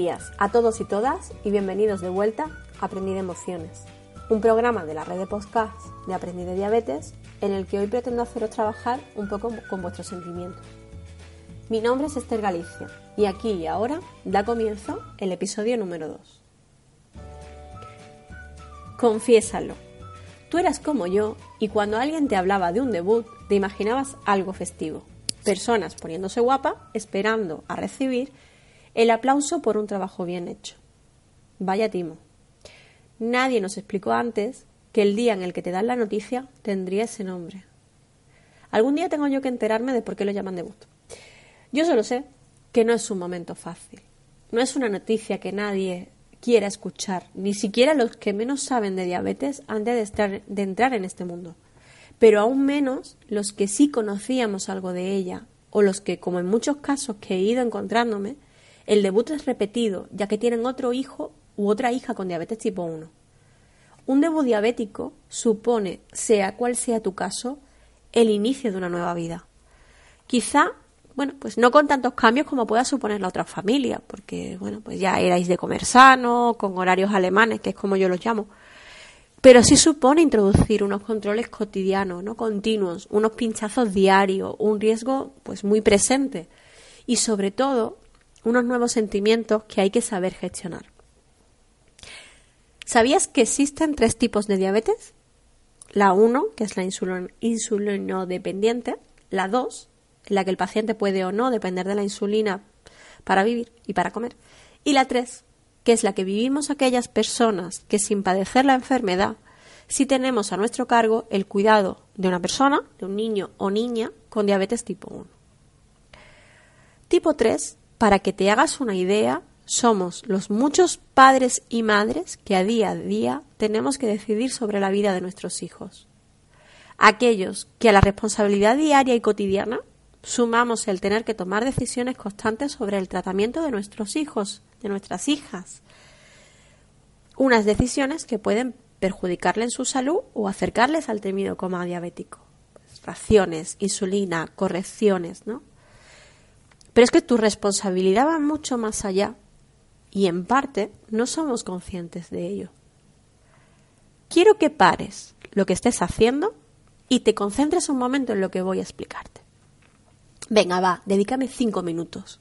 días a todos y todas y bienvenidos de vuelta a Aprendí de Emociones, un programa de la red de podcast de Aprendí de Diabetes en el que hoy pretendo haceros trabajar un poco con vuestros sentimientos. Mi nombre es Esther Galicia y aquí y ahora da comienzo el episodio número 2. Confiésalo. Tú eras como yo y cuando alguien te hablaba de un debut te imaginabas algo festivo. Personas poniéndose guapa, esperando a recibir el aplauso por un trabajo bien hecho. Vaya timo. Nadie nos explicó antes que el día en el que te dan la noticia tendría ese nombre. Algún día tengo yo que enterarme de por qué lo llaman debut. Yo solo sé que no es un momento fácil. No es una noticia que nadie quiera escuchar, ni siquiera los que menos saben de diabetes antes de, de entrar en este mundo. Pero aún menos los que sí conocíamos algo de ella, o los que, como en muchos casos que he ido encontrándome, el debut es repetido, ya que tienen otro hijo u otra hija con diabetes tipo 1. Un debut diabético supone, sea cual sea tu caso, el inicio de una nueva vida. Quizá, bueno, pues no con tantos cambios como pueda suponer la otra familia, porque, bueno, pues ya erais de comer sano, con horarios alemanes, que es como yo los llamo. Pero sí supone introducir unos controles cotidianos, no continuos, unos pinchazos diarios, un riesgo pues muy presente y sobre todo unos nuevos sentimientos que hay que saber gestionar. ¿Sabías que existen tres tipos de diabetes? La 1, que es la insulinodependiente, la 2, en la que el paciente puede o no depender de la insulina para vivir y para comer, y la 3, que es la que vivimos aquellas personas que sin padecer la enfermedad, si tenemos a nuestro cargo el cuidado de una persona, de un niño o niña con diabetes tipo 1. Tipo 3 para que te hagas una idea, somos los muchos padres y madres que a día a día tenemos que decidir sobre la vida de nuestros hijos. Aquellos que a la responsabilidad diaria y cotidiana sumamos el tener que tomar decisiones constantes sobre el tratamiento de nuestros hijos, de nuestras hijas. Unas decisiones que pueden perjudicarle en su salud o acercarles al temido coma diabético. Raciones, insulina, correcciones, ¿no? Pero es que tu responsabilidad va mucho más allá y en parte no somos conscientes de ello. Quiero que pares lo que estés haciendo y te concentres un momento en lo que voy a explicarte. Venga, va, dedícame cinco minutos.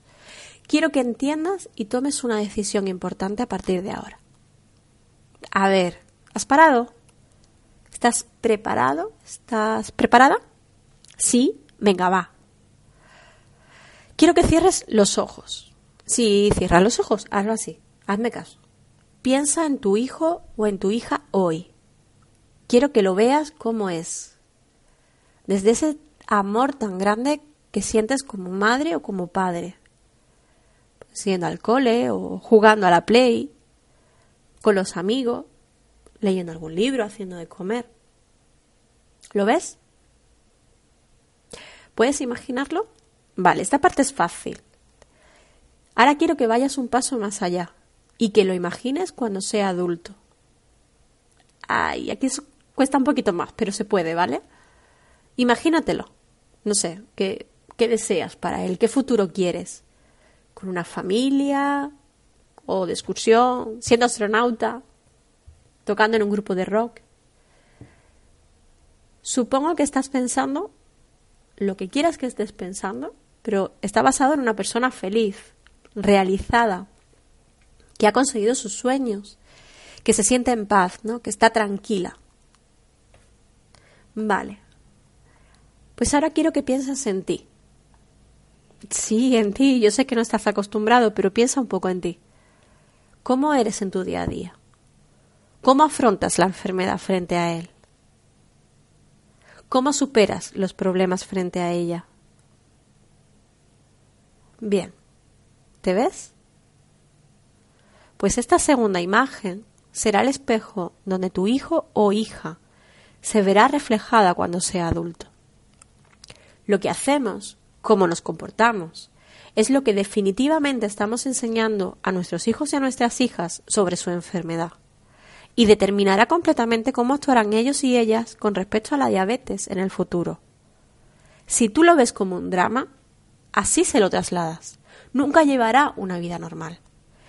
Quiero que entiendas y tomes una decisión importante a partir de ahora. A ver, ¿has parado? ¿Estás preparado? ¿Estás preparada? Sí, venga, va, Quiero que cierres los ojos. Si cierras los ojos, hazlo así. Hazme caso. Piensa en tu hijo o en tu hija hoy. Quiero que lo veas como es. Desde ese amor tan grande que sientes como madre o como padre. Siendo al cole o jugando a la play, con los amigos, leyendo algún libro, haciendo de comer. ¿Lo ves? ¿Puedes imaginarlo? Vale, esta parte es fácil. Ahora quiero que vayas un paso más allá y que lo imagines cuando sea adulto. Ay, aquí cuesta un poquito más, pero se puede, ¿vale? Imagínatelo. No sé, ¿qué, ¿qué deseas para él? ¿Qué futuro quieres? ¿Con una familia? ¿O de excursión? ¿Siendo astronauta? ¿Tocando en un grupo de rock? Supongo que estás pensando lo que quieras que estés pensando pero está basado en una persona feliz, realizada, que ha conseguido sus sueños, que se siente en paz, ¿no? que está tranquila. Vale. Pues ahora quiero que pienses en ti. Sí, en ti. Yo sé que no estás acostumbrado, pero piensa un poco en ti. ¿Cómo eres en tu día a día? ¿Cómo afrontas la enfermedad frente a él? ¿Cómo superas los problemas frente a ella? Bien, ¿te ves? Pues esta segunda imagen será el espejo donde tu hijo o hija se verá reflejada cuando sea adulto. Lo que hacemos, cómo nos comportamos, es lo que definitivamente estamos enseñando a nuestros hijos y a nuestras hijas sobre su enfermedad y determinará completamente cómo actuarán ellos y ellas con respecto a la diabetes en el futuro. Si tú lo ves como un drama, así se lo trasladas. Nunca llevará una vida normal.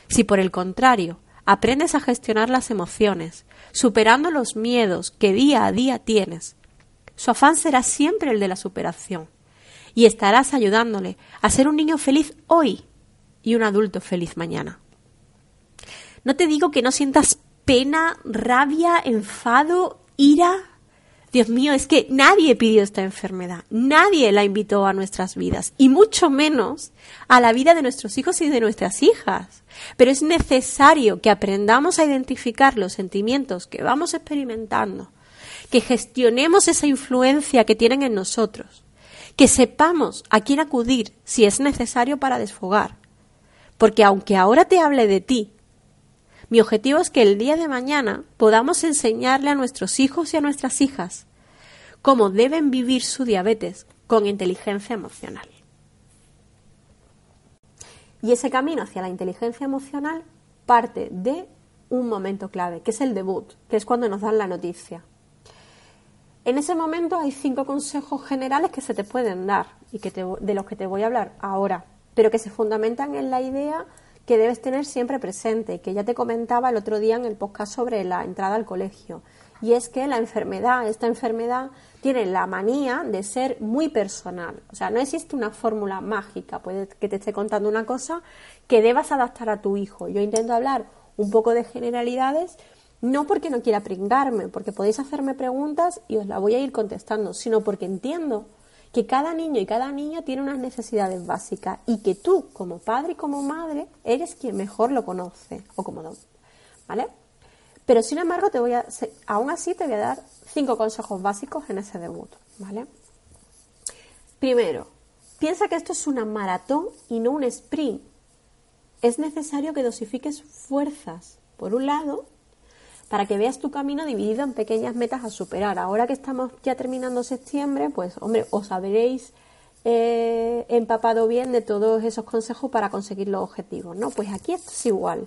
Si por el contrario aprendes a gestionar las emociones, superando los miedos que día a día tienes, su afán será siempre el de la superación y estarás ayudándole a ser un niño feliz hoy y un adulto feliz mañana. No te digo que no sientas pena, rabia, enfado, ira. Dios mío, es que nadie pidió esta enfermedad, nadie la invitó a nuestras vidas, y mucho menos a la vida de nuestros hijos y de nuestras hijas. Pero es necesario que aprendamos a identificar los sentimientos que vamos experimentando, que gestionemos esa influencia que tienen en nosotros, que sepamos a quién acudir si es necesario para desfogar. Porque aunque ahora te hable de ti, mi objetivo es que el día de mañana podamos enseñarle a nuestros hijos y a nuestras hijas cómo deben vivir su diabetes con inteligencia emocional. Y ese camino hacia la inteligencia emocional parte de un momento clave, que es el debut, que es cuando nos dan la noticia. En ese momento hay cinco consejos generales que se te pueden dar y que de los que te voy a hablar ahora, pero que se fundamentan en la idea que debes tener siempre presente, que ya te comentaba el otro día en el podcast sobre la entrada al colegio. Y es que la enfermedad, esta enfermedad, tiene la manía de ser muy personal. O sea, no existe una fórmula mágica. Puede que te esté contando una cosa que debas adaptar a tu hijo. Yo intento hablar un poco de generalidades, no porque no quiera pringarme, porque podéis hacerme preguntas y os la voy a ir contestando, sino porque entiendo que cada niño y cada niña tiene unas necesidades básicas y que tú, como padre y como madre, eres quien mejor lo conoce o como no, ¿vale? Pero sin embargo, te voy a, aún así te voy a dar cinco consejos básicos en ese debut, ¿vale? Primero, piensa que esto es una maratón y no un sprint. Es necesario que dosifiques fuerzas, por un lado, para que veas tu camino dividido en pequeñas metas a superar. Ahora que estamos ya terminando septiembre, pues hombre, os habréis eh, empapado bien de todos esos consejos para conseguir los objetivos, ¿no? Pues aquí es igual.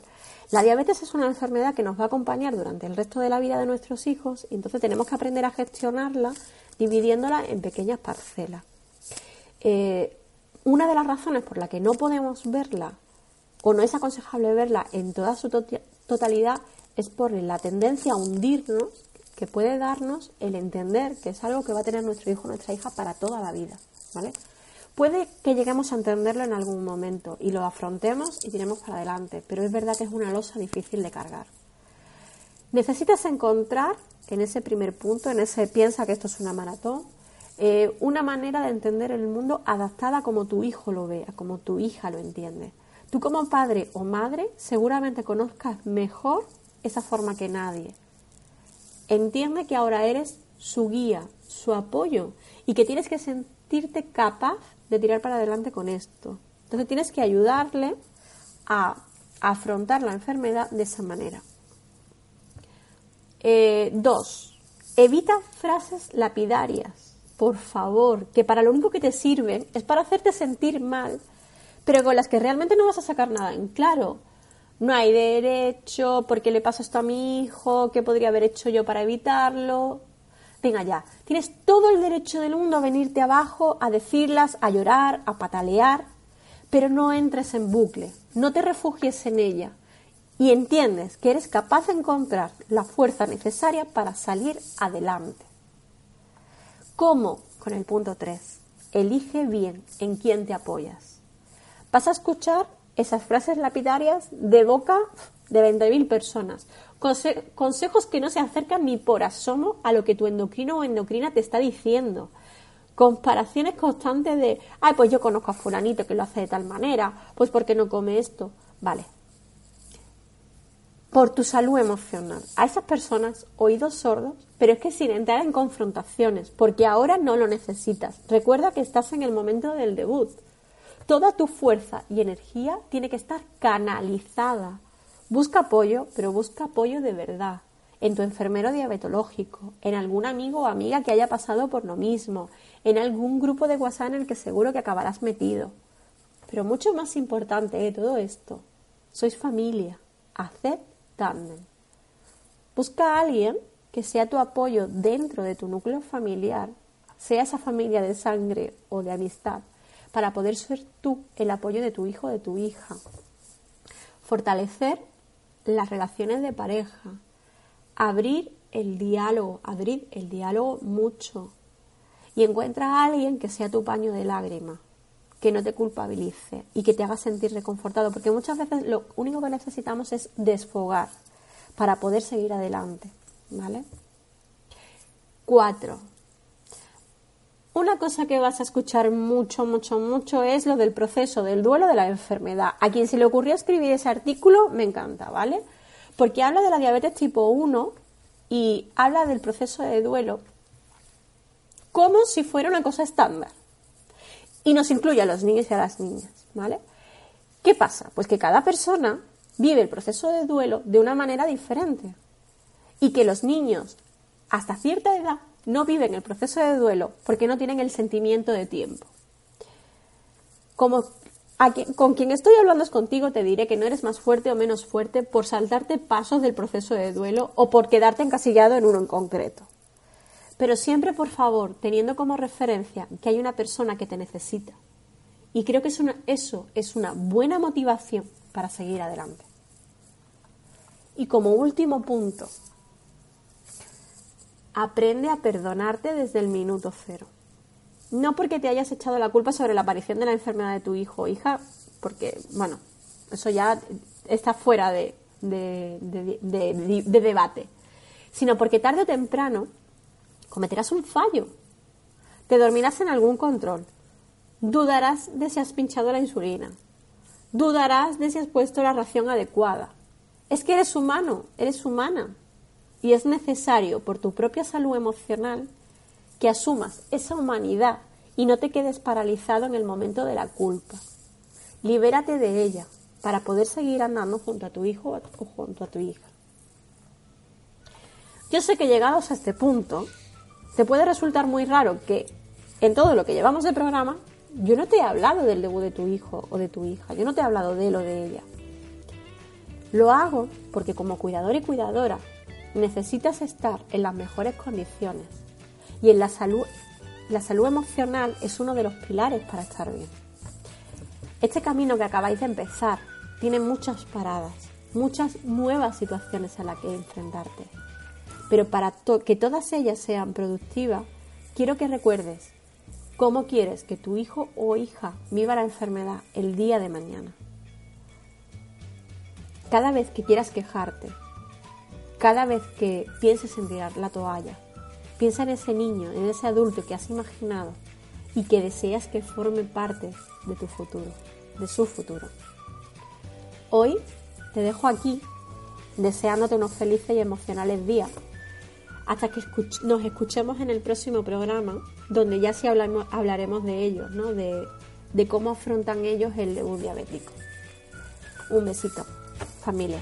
La diabetes es una enfermedad que nos va a acompañar durante el resto de la vida de nuestros hijos y entonces tenemos que aprender a gestionarla dividiéndola en pequeñas parcelas. Eh, una de las razones por la que no podemos verla o no es aconsejable verla en toda su totalidad es por la tendencia a hundirnos que puede darnos el entender que es algo que va a tener nuestro hijo o nuestra hija para toda la vida, ¿vale? Puede que lleguemos a entenderlo en algún momento y lo afrontemos y tiremos para adelante, pero es verdad que es una losa difícil de cargar. Necesitas encontrar en ese primer punto, en ese piensa que esto es una maratón, eh, una manera de entender el mundo adaptada como tu hijo lo vea, como tu hija lo entiende. Tú como padre o madre seguramente conozcas mejor esa forma que nadie. Entiende que ahora eres su guía, su apoyo y que tienes que sentirte capaz de tirar para adelante con esto. Entonces tienes que ayudarle a afrontar la enfermedad de esa manera. Eh, dos, evita frases lapidarias, por favor, que para lo único que te sirven es para hacerte sentir mal, pero con las que realmente no vas a sacar nada en claro no hay derecho, ¿por qué le pasa esto a mi hijo? ¿Qué podría haber hecho yo para evitarlo? Venga ya, tienes todo el derecho del mundo a venirte abajo, a decirlas, a llorar, a patalear, pero no entres en bucle, no te refugies en ella y entiendes que eres capaz de encontrar la fuerza necesaria para salir adelante. ¿Cómo? Con el punto 3. Elige bien en quién te apoyas. Vas a escuchar esas frases lapidarias de boca de 20.000 personas. consejos que no se acercan ni por asomo a lo que tu endocrino o endocrina te está diciendo. Comparaciones constantes de, ay, pues yo conozco a fulanito que lo hace de tal manera, pues ¿por qué no come esto? Vale. Por tu salud emocional. A esas personas, oídos sordos, pero es que sin entrar en confrontaciones, porque ahora no lo necesitas. Recuerda que estás en el momento del debut. Toda tu fuerza y energía tiene que estar canalizada. Busca apoyo, pero busca apoyo de verdad. En tu enfermero diabetológico, en algún amigo o amiga que haya pasado por lo mismo, en algún grupo de WhatsApp en el que seguro que acabarás metido. Pero mucho más importante de todo esto, sois familia. Haced. Busca a alguien que sea tu apoyo dentro de tu núcleo familiar, sea esa familia de sangre o de amistad, para poder ser tú el apoyo de tu hijo o de tu hija. fortalecer las relaciones de pareja, abrir el diálogo, abrir el diálogo mucho. Y encuentra a alguien que sea tu paño de lágrimas, que no te culpabilice y que te haga sentir reconfortado, porque muchas veces lo único que necesitamos es desfogar para poder seguir adelante, ¿vale? Cuatro. Una cosa que vas a escuchar mucho, mucho, mucho es lo del proceso del duelo de la enfermedad. A quien se le ocurrió escribir ese artículo, me encanta, ¿vale? Porque habla de la diabetes tipo 1 y habla del proceso de duelo como si fuera una cosa estándar. Y nos incluye a los niños y a las niñas, ¿vale? ¿Qué pasa? Pues que cada persona vive el proceso de duelo de una manera diferente. Y que los niños, hasta cierta edad, no viven el proceso de duelo porque no tienen el sentimiento de tiempo. Como con quien estoy hablando es contigo, te diré que no eres más fuerte o menos fuerte por saltarte pasos del proceso de duelo o por quedarte encasillado en uno en concreto. Pero siempre, por favor, teniendo como referencia que hay una persona que te necesita. Y creo que eso es una buena motivación para seguir adelante. Y como último punto, aprende a perdonarte desde el minuto cero. No porque te hayas echado la culpa sobre la aparición de la enfermedad de tu hijo o hija, porque, bueno, eso ya está fuera de, de debate, sino porque tarde o temprano cometerás un fallo, te dormirás en algún control, dudarás de si has pinchado la insulina, dudarás de si has puesto la ración adecuada. Es que eres humano, eres humana, y es necesario por tu propia salud emocional que asumas esa humanidad y no te quedes paralizado en el momento de la culpa. Libérate de ella para poder seguir andando junto a tu hijo o junto a tu hija. Yo sé que llegados a este punto, te puede resultar muy raro que en todo lo que llevamos de programa, yo no te he hablado del debut de tu hijo o de tu hija, yo no te he hablado de él o de ella. Lo hago porque como cuidador y cuidadora necesitas estar en las mejores condiciones y en la salud, la salud emocional es uno de los pilares para estar bien. Este camino que acabáis de empezar tiene muchas paradas, muchas nuevas situaciones a las que enfrentarte. Pero para que todas ellas sean productivas, quiero que recuerdes cómo quieres que tu hijo o hija viva la enfermedad el día de mañana. Cada vez que quieras quejarte, cada vez que pienses en tirar la toalla, piensa en ese niño, en ese adulto que has imaginado y que deseas que forme parte de tu futuro, de su futuro. Hoy te dejo aquí deseándote unos felices y emocionales días hasta que nos escuchemos en el próximo programa, donde ya sí hablaremos de ellos, de, de cómo afrontan ellos el debut diabético. Un besito, familia.